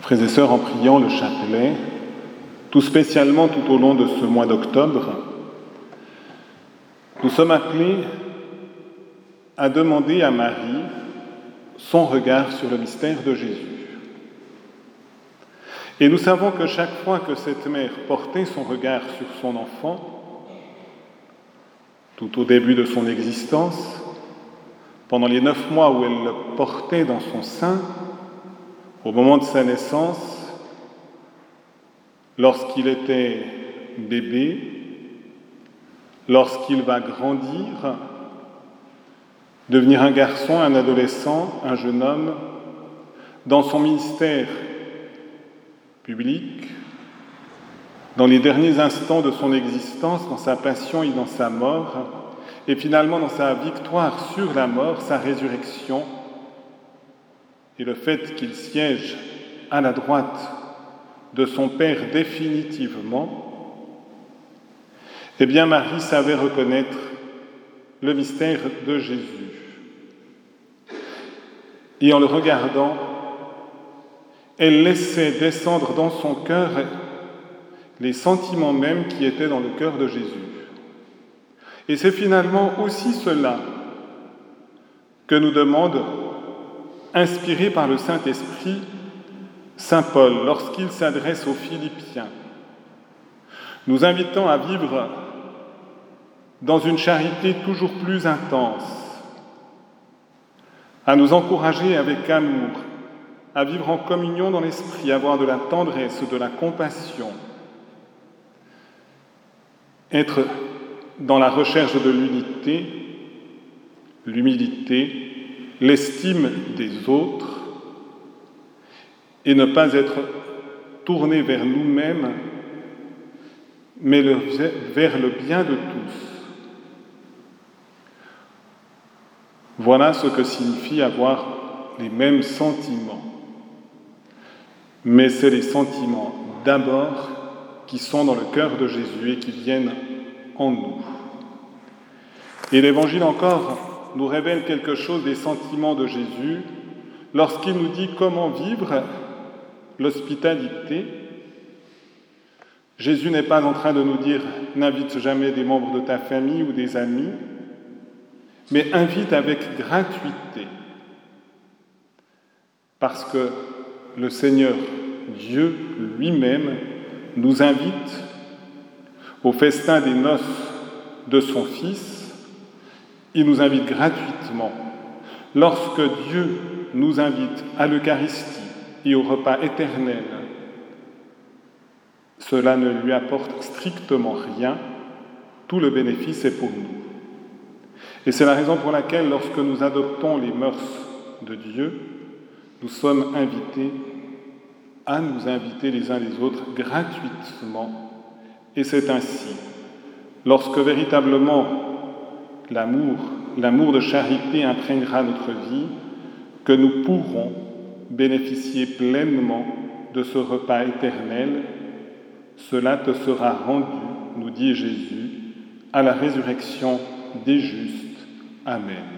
Frères et sœurs, en priant le chapelet, tout spécialement tout au long de ce mois d'octobre, nous sommes appelés à demander à Marie son regard sur le mystère de Jésus. Et nous savons que chaque fois que cette mère portait son regard sur son enfant, tout au début de son existence, pendant les neuf mois où elle le portait dans son sein, au moment de sa naissance, lorsqu'il était bébé, lorsqu'il va grandir, devenir un garçon, un adolescent, un jeune homme, dans son ministère public, dans les derniers instants de son existence, dans sa passion et dans sa mort, et finalement dans sa victoire sur la mort, sa résurrection, et le fait qu'il siège à la droite de son Père définitivement, eh bien Marie savait reconnaître le mystère de Jésus. Et en le regardant, elle laissait descendre dans son cœur les sentiments mêmes qui étaient dans le cœur de Jésus. Et c'est finalement aussi cela que nous demande, inspiré par le Saint-Esprit, Saint Paul lorsqu'il s'adresse aux Philippiens, nous invitant à vivre dans une charité toujours plus intense, à nous encourager avec amour, à vivre en communion dans l'esprit, à avoir de la tendresse, de la compassion, être dans la recherche de l'unité, l'humilité, l'estime des autres, et ne pas être tourné vers nous-mêmes, mais vers le bien de tous. Voilà ce que signifie avoir les mêmes sentiments. Mais c'est les sentiments d'abord qui sont dans le cœur de Jésus et qui viennent en nous. Et l'Évangile encore nous révèle quelque chose des sentiments de Jésus lorsqu'il nous dit comment vivre l'hospitalité. Jésus n'est pas en train de nous dire n'invite jamais des membres de ta famille ou des amis, mais invite avec gratuité. Parce que le Seigneur Dieu lui-même nous invite au festin des noces de son Fils, il nous invite gratuitement. Lorsque Dieu nous invite à l'Eucharistie et au repas éternel, cela ne lui apporte strictement rien, tout le bénéfice est pour nous. Et c'est la raison pour laquelle, lorsque nous adoptons les mœurs de Dieu, nous sommes invités à nous inviter les uns les autres gratuitement et c'est ainsi, lorsque véritablement l'amour, l'amour de charité imprégnera notre vie, que nous pourrons bénéficier pleinement de ce repas éternel. Cela te sera rendu, nous dit Jésus, à la résurrection des justes. Amen.